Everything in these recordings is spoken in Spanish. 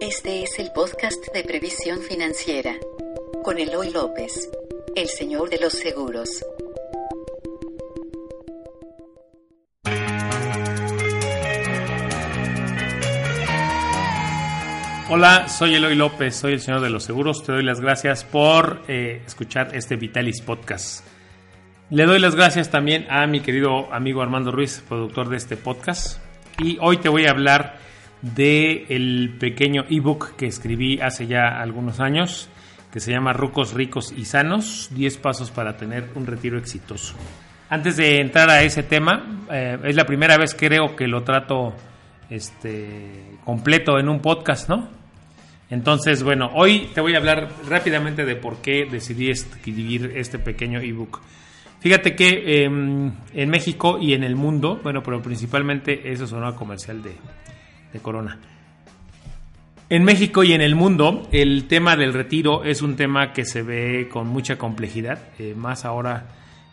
Este es el podcast de previsión financiera con Eloy López, el señor de los seguros. Hola, soy Eloy López, soy el señor de los seguros. Te doy las gracias por eh, escuchar este Vitalis Podcast. Le doy las gracias también a mi querido amigo Armando Ruiz, productor de este podcast. Y hoy te voy a hablar del el pequeño ebook que escribí hace ya algunos años, que se llama Rucos Ricos y Sanos, 10 pasos para tener un retiro exitoso. Antes de entrar a ese tema, eh, es la primera vez creo que lo trato este, completo en un podcast, ¿no? Entonces, bueno, hoy te voy a hablar rápidamente de por qué decidí escribir este pequeño ebook. Fíjate que em, en México y en el mundo, bueno, pero principalmente eso sonó a comercial de, Corona. En México y en el mundo, el tema del retiro es un tema que se ve con mucha complejidad, eh, más ahora.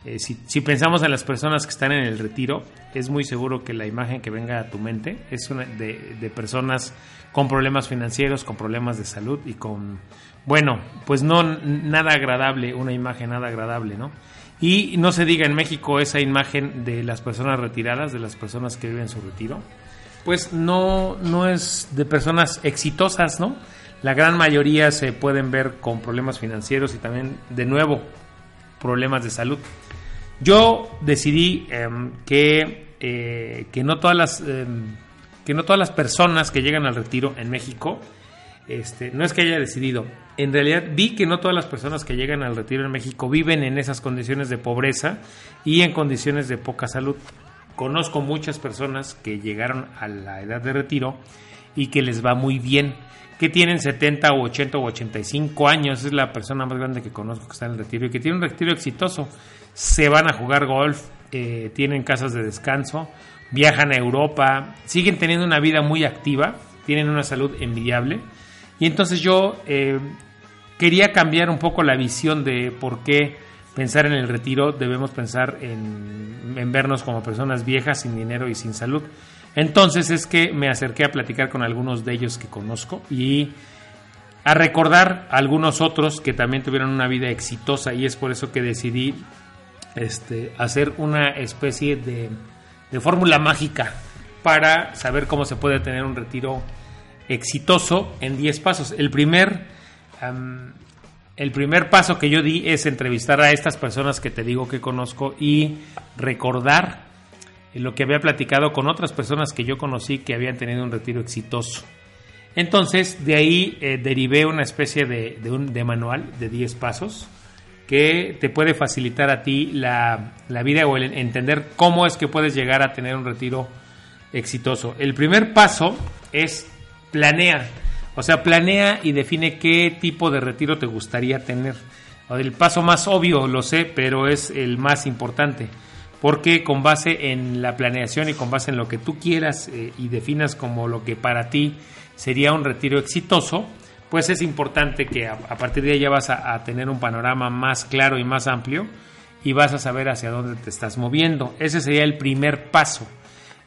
Eh, si, pensamos en las personas que están en el retiro, es muy seguro que la imagen que venga a tu mente es de, de personas con problemas financieros, con problemas de salud y con, bueno, pues no nada agradable, una imagen nada agradable, ¿no? Y no se diga en México esa imagen de las personas retiradas, de las personas que viven su retiro, pues no, no es de personas exitosas, ¿no? La gran mayoría se pueden ver con problemas financieros y también, de nuevo, problemas de salud. Yo decidí em, que, eh, que, no todas las, em, que no todas las personas que llegan al retiro en México este, no es que haya decidido, en realidad vi que no todas las personas que llegan al retiro en México viven en esas condiciones de pobreza y en condiciones de poca salud. Conozco muchas personas que llegaron a la edad de retiro y que les va muy bien, que tienen 70 o 80 o 85 años, es la persona más grande que conozco que está en el retiro y que tiene un retiro exitoso. Se van a jugar golf, eh, tienen casas de descanso, viajan a Europa, siguen teniendo una vida muy activa, tienen una salud envidiable y entonces yo eh, quería cambiar un poco la visión de por qué pensar en el retiro debemos pensar en, vernos como personas viejas, sin dinero y sin salud. Entonces es que me acerqué a platicar con algunos de ellos que conozco y a recordar a algunos otros que también tuvieron una vida exitosa y es por eso que decidí este, hacer una especie de, de fórmula mágica para saber cómo se puede tener un retiro exitoso en 10 pasos. El primer, el primer paso que yo di es entrevistar a estas personas que te digo que conozco y recordar lo que había platicado con otras personas que yo conocí que habían tenido un retiro exitoso. Entonces, de ahí eh, derivé una especie de, manual de 10 pasos que te puede facilitar a ti la, la vida o el entender cómo es que puedes llegar a tener un retiro exitoso. El primer paso es planea. O sea, planea y define qué tipo de retiro te gustaría tener. El paso más obvio, lo sé, pero es el más importante. Porque con base en la planeación y con base en lo que tú quieras eh, y definas como lo que para ti sería un retiro exitoso, pues es importante que a, partir de ahí ya vas a, tener un panorama más claro y más amplio y vas a saber hacia dónde te estás moviendo. Ese sería el primer paso.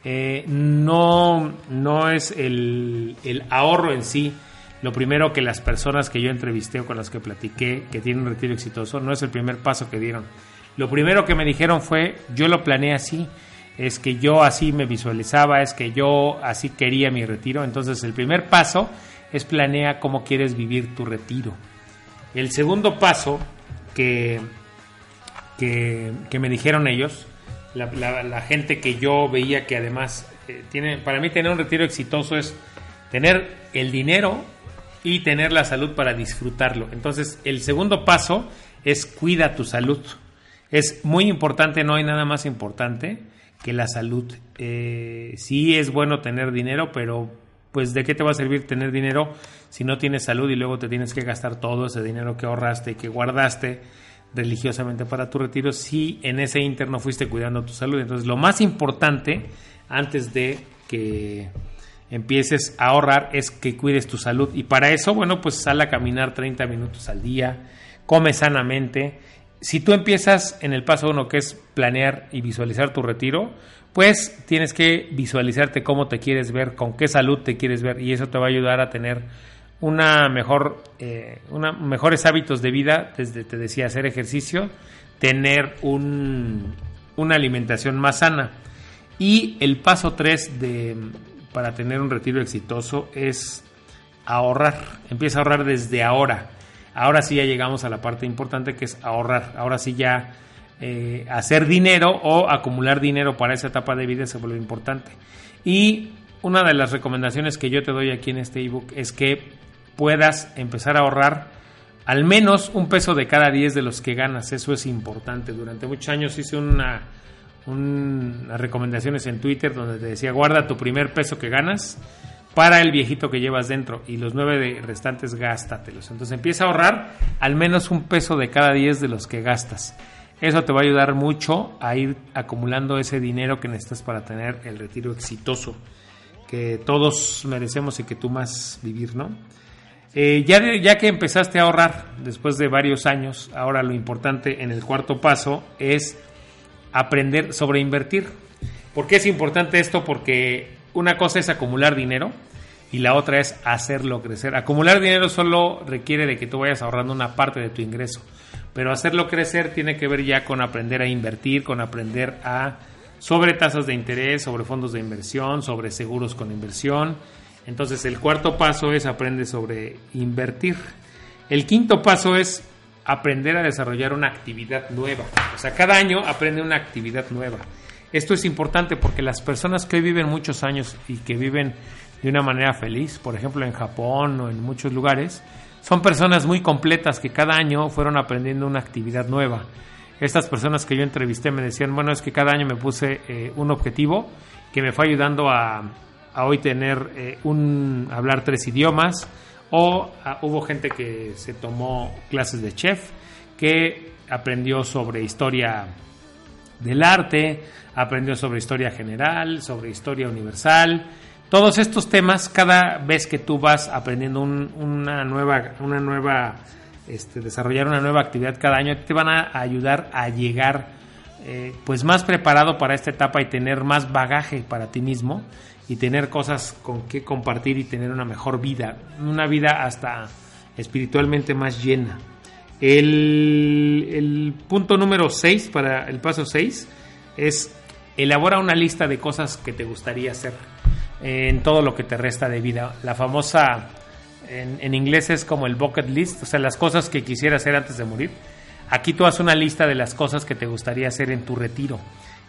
Eh, no, no es el, ahorro en sí. Lo primero que las personas que yo entrevisté o con las que platiqué que tienen un retiro exitoso, no es el primer paso que dieron. Lo primero que me dijeron fue, yo lo planeé así, es que yo así me visualizaba, es que yo así quería mi retiro. Entonces el primer paso es planea cómo quieres vivir tu retiro. El segundo paso que, que me dijeron ellos la, gente que yo veía que además eh, tiene, para mí tener un retiro exitoso es tener el dinero y tener la salud para disfrutarlo. Entonces, el segundo paso es cuida tu salud. Es muy importante, no hay nada más importante que la salud. Eh, sí es bueno tener dinero, pero pues de qué te va a servir tener dinero si no tienes salud y luego te tienes que gastar todo ese dinero que ahorraste y que guardaste religiosamente para tu retiro si en ese interno fuiste cuidando tu salud. Entonces, lo más importante antes de que empieces a ahorrar es que cuides tu salud. Y para eso, bueno, pues sal a caminar 30 minutos al día, come sanamente si tú empiezas en el paso uno, que es planear y visualizar tu retiro, pues tienes que visualizarte cómo te quieres ver, con qué salud te quieres ver, y eso te va a ayudar a tener una mejor, eh, una, mejores hábitos de vida, desde te decía, hacer ejercicio, tener un, una alimentación más sana. Y el paso 3 de, para tener un retiro exitoso es ahorrar. Empieza a ahorrar desde ahora. Ahora sí ya llegamos a la parte importante que es ahorrar. Ahora sí ya eh, hacer dinero o acumular dinero para esa etapa de vida se vuelve importante. Y una de las recomendaciones que yo te doy aquí en este ebook es que puedas empezar a ahorrar al menos un peso de cada 10 de los que ganas. Eso es importante. Durante muchos años hice una, unas recomendaciones en Twitter donde te decía guarda tu primer peso que ganas para el viejito que llevas dentro y los nueve restantes gástatelos. Entonces empieza a ahorrar al menos un peso de cada 10 de los que gastas. Eso te va a ayudar mucho a ir acumulando ese dinero que necesitas para tener el retiro exitoso que todos merecemos y que tú más vivir, ¿no? Eh, ya, ya que empezaste a ahorrar después de varios años, ahora lo importante en el cuarto paso es aprender sobre invertir. ¿Por qué es importante esto? Porque una cosa es acumular dinero y la otra es hacerlo crecer. Acumular dinero solo requiere de que tú vayas ahorrando una parte de tu ingreso, pero hacerlo crecer tiene que ver ya con aprender a invertir, con aprender a sobre tasas de interés, sobre fondos de inversión, sobre seguros con inversión entonces el cuarto paso es aprende sobre invertir. El quinto paso es aprender a desarrollar una actividad nueva. O sea, cada año aprende una actividad nueva. Esto es importante porque las personas que viven muchos años y que viven de una manera feliz, por ejemplo en Japón o en muchos lugares, son personas muy completas que cada año fueron aprendiendo una actividad nueva. Estas personas que yo entrevisté me decían, bueno, es que cada año me puse eh, un objetivo que me fue ayudando a, a hoy tener eh, un hablar tres idiomas o ah, hubo gente que se tomó clases de chef que aprendió sobre historia del arte, aprendió sobre historia general, sobre historia universal. Todos estos temas, cada vez que tú vas aprendiendo una nueva, una nueva, este, desarrollar una nueva actividad cada año, te van a ayudar a llegar eh, pues más preparado para esta etapa y tener más bagaje para ti mismo y tener cosas con que compartir y tener una mejor vida, una vida hasta espiritualmente más llena. El, punto número 6 para el paso 6 es elabora una lista de cosas que te gustaría hacer en todo lo que te resta de vida. La famosa, en, en inglés es como el bucket list, o sea, las cosas que quisiera hacer antes de morir. Aquí tú haces una lista de las cosas que te gustaría hacer en tu retiro.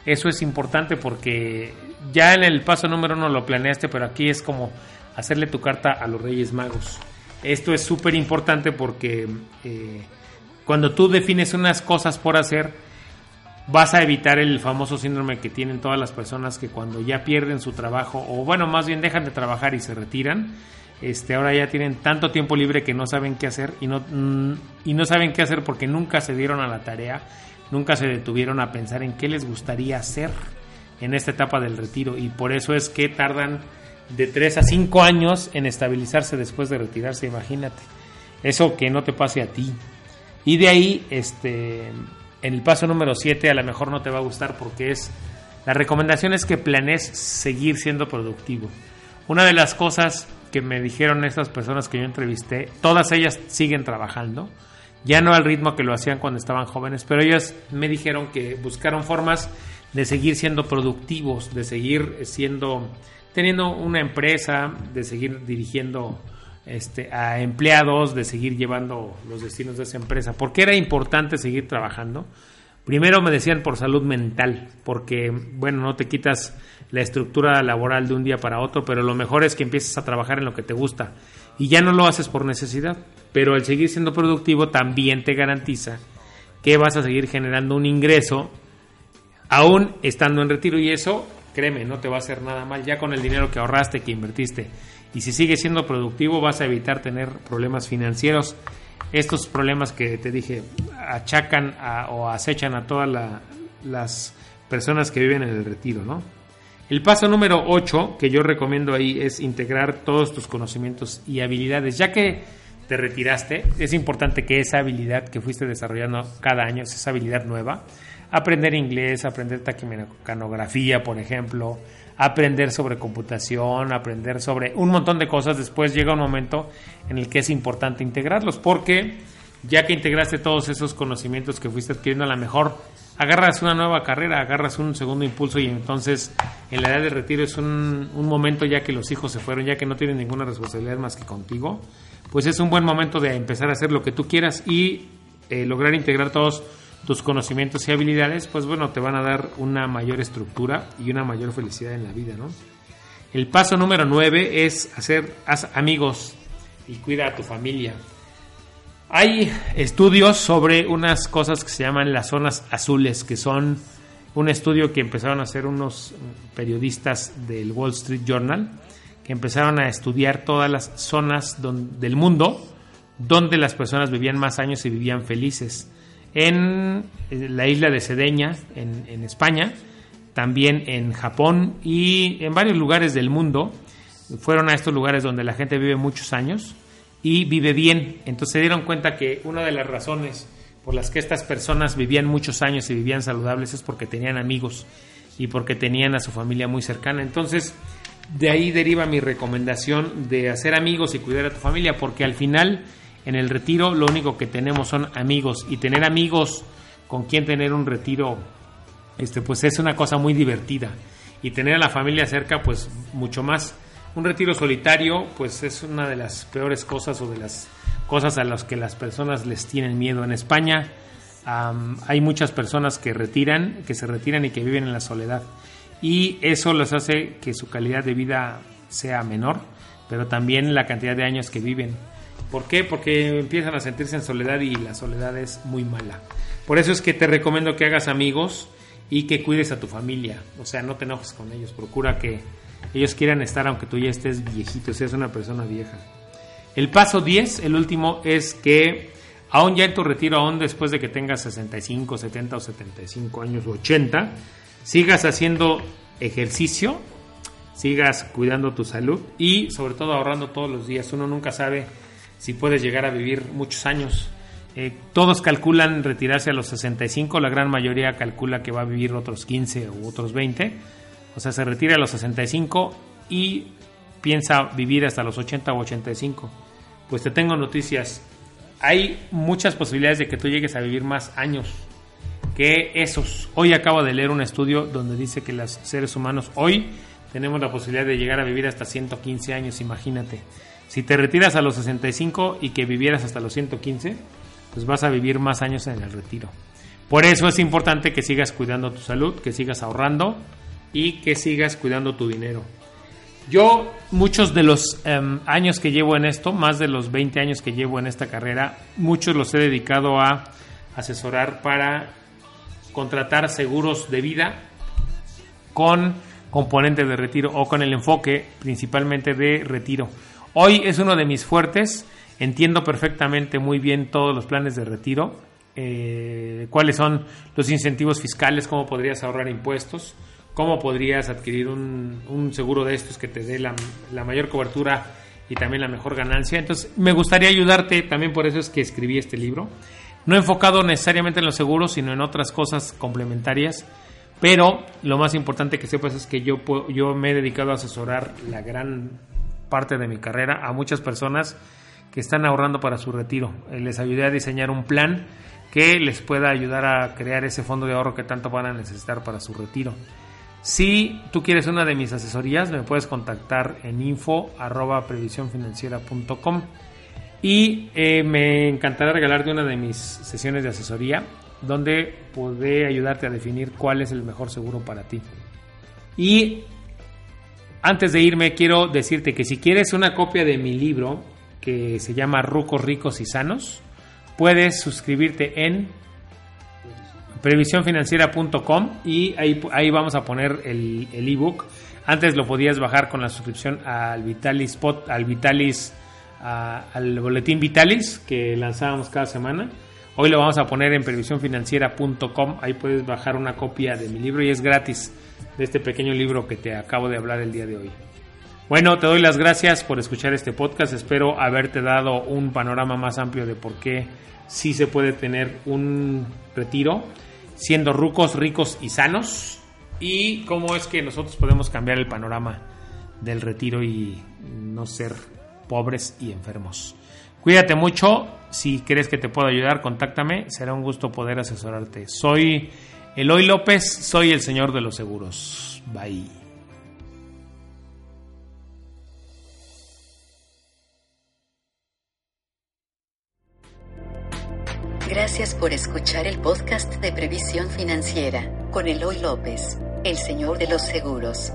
Eso es importante porque ya en el paso número uno lo planeaste, pero aquí es como hacerle tu carta a los Reyes Magos. Esto es súper importante porque eh, cuando tú defines unas cosas por hacer, vas a evitar el famoso síndrome que tienen todas las personas que cuando ya pierden su trabajo, o bueno, más bien dejan de trabajar y se retiran, este, ahora ya tienen tanto tiempo libre que no saben qué hacer y no, mm, y no saben qué hacer porque nunca se dieron a la tarea, nunca se detuvieron a pensar en qué les gustaría hacer en esta etapa del retiro y por eso es que tardan de 3 a 5 años en estabilizarse después de retirarse, imagínate. Eso que no te pase a ti. Y de ahí, este, en el paso número 7 a lo mejor no te va a gustar porque es, la recomendación es que planees seguir siendo productivo. Una de las cosas que me dijeron estas personas que yo entrevisté, todas ellas siguen trabajando, ya no al ritmo que lo hacían cuando estaban jóvenes, pero ellas me dijeron que buscaron formas de seguir siendo productivos, de seguir siendo, teniendo una empresa, de seguir dirigiendo este, a empleados, de seguir llevando los destinos de esa empresa. ¿Por qué era importante seguir trabajando? Primero me decían por salud mental, porque, bueno, no te quitas la estructura laboral de un día para otro, pero lo mejor es que empieces a trabajar en lo que te gusta y ya no lo haces por necesidad. Pero el seguir siendo productivo también te garantiza que vas a seguir generando un ingreso aún estando en retiro y eso, créeme, no te va a hacer nada mal ya con el dinero que ahorraste, que invertiste. Y si sigues siendo productivo vas a evitar tener problemas financieros. Estos problemas que te dije achacan o acechan a todas las personas que viven en el retiro, ¿no? El paso número 8 que yo recomiendo ahí es integrar todos tus conocimientos y habilidades, ya que te retiraste, es importante que esa habilidad que fuiste desarrollando cada año, esa habilidad nueva, aprender inglés, aprender taquimecanografía, por ejemplo, aprender sobre computación, aprender sobre un montón de cosas, después llega un momento en el que es importante integrarlos, porque ya que integraste todos esos conocimientos que fuiste adquiriendo, a lo mejor agarras una nueva carrera, agarras un segundo impulso y entonces en la edad de retiro es un, momento ya que los hijos se fueron, ya que no tienen ninguna responsabilidad más que contigo, pues es un buen momento de empezar a hacer lo que tú quieras y eh, lograr integrar todos tus conocimientos y habilidades, pues bueno, te van a dar una mayor estructura y una mayor felicidad en la vida, ¿no? El paso número nueve es hacer amigos y cuida a tu familia. Hay estudios sobre unas cosas que se llaman las zonas azules, que son un estudio que empezaron a hacer unos periodistas del Wall Street Journal, que empezaron a estudiar todas las zonas del mundo donde las personas vivían más años y vivían felices. En la isla de Sedeña, en, en España, también en Japón y en varios lugares del mundo, fueron a estos lugares donde la gente vive muchos años y vive bien. Entonces se dieron cuenta que una de las razones por las que estas personas vivían muchos años y vivían saludables es porque tenían amigos y porque tenían a su familia muy cercana. Entonces, de ahí deriva mi recomendación de hacer amigos y cuidar a tu familia, porque al final, en el retiro, lo único que tenemos son amigos y tener amigos con quien tener un retiro, este, pues es una cosa muy divertida y tener a la familia cerca, pues mucho más un retiro solitario, pues es una de las peores cosas o de las cosas a las que las personas les tienen miedo. En España hay muchas personas que retiran, que se retiran y que viven en la soledad. Y eso les hace que su calidad de vida sea menor, pero también la cantidad de años que viven. ¿Por qué? Porque empiezan a sentirse en soledad y la soledad es muy mala. Por eso es que te recomiendo que hagas amigos y que cuides a tu familia. O sea, no te enojes con ellos. Procura que ellos quieran estar aunque tú ya estés viejito, seas una persona vieja. El paso 10, el último, es que aún ya en tu retiro, aún después de que tengas 65, 70 o 75 años o 80, sigas haciendo ejercicio, sigas cuidando tu salud y sobre todo ahorrando todos los días. Uno nunca sabe si puedes llegar a vivir muchos años. Eh, todos calculan retirarse a los 65, la gran mayoría calcula que va a vivir otros 15 u otros 20 o sea, se retira a los 65 y piensa vivir hasta los 80 o 85. Pues te tengo noticias. Hay muchas posibilidades de que tú llegues a vivir más años que esos. Hoy acabo de leer un estudio donde dice que los seres humanos hoy tenemos la posibilidad de llegar a vivir hasta 115 años, imagínate. Si te retiras a los 65 y que vivieras hasta los 115, pues vas a vivir más años en el retiro. Por eso es importante que sigas cuidando tu salud, que sigas ahorrando y que sigas cuidando tu dinero. Yo, muchos de los em, años que llevo en esto, más de los 20 años que llevo en esta carrera, muchos los he dedicado a asesorar para contratar seguros de vida con componentes de retiro o con el enfoque principalmente de retiro. Hoy es uno de mis fuertes, entiendo perfectamente muy bien todos los planes de retiro, eh, cuáles son los incentivos fiscales, cómo podrías ahorrar impuestos, cómo podrías adquirir un, seguro de estos que te dé la, mayor cobertura y también la mejor ganancia. Entonces, me gustaría ayudarte, también por eso es que escribí este libro. No enfocado necesariamente en los seguros, sino en otras cosas complementarias. Pero lo más importante que sepas es que yo, yo me he dedicado a asesorar la gran parte de mi carrera a muchas personas que están ahorrando para su retiro. Eh, les ayudé a diseñar un plan que les pueda ayudar a crear ese fondo de ahorro que tanto van a necesitar para su retiro. Si tú quieres una de mis asesorías, me puedes contactar en info y eh, me encantará regalarte una de mis sesiones de asesoría donde podré ayudarte a definir cuál es el mejor seguro para ti. Y antes de irme quiero decirte que si quieres una copia de mi libro que se llama Rucos Ricos y Sanos, puedes suscribirte en previsiónfinanciera.com y ahí, ahí vamos a poner el ebook. Antes lo podías bajar con la suscripción al Vitalis Spot, al Vitalis, al boletín Vitalis que lanzábamos cada semana. Hoy lo vamos a poner en previsiónfinanciera.com. Ahí puedes bajar una copia de mi libro y es gratis de este pequeño libro que te acabo de hablar el día de hoy. Bueno, te doy las gracias por escuchar este podcast. Espero haberte dado un panorama más amplio de por qué sí se puede tener un retiro siendo rucos, ricos y sanos. Y cómo es que nosotros podemos cambiar el panorama del retiro y no ser pobres y enfermos. Cuídate mucho. Si crees que te puedo ayudar, contáctame. Será un gusto poder asesorarte. Soy Eloy López, soy el señor de los seguros. Bye. Gracias por escuchar el podcast de Previsión Financiera con Eloy López, el señor de los seguros.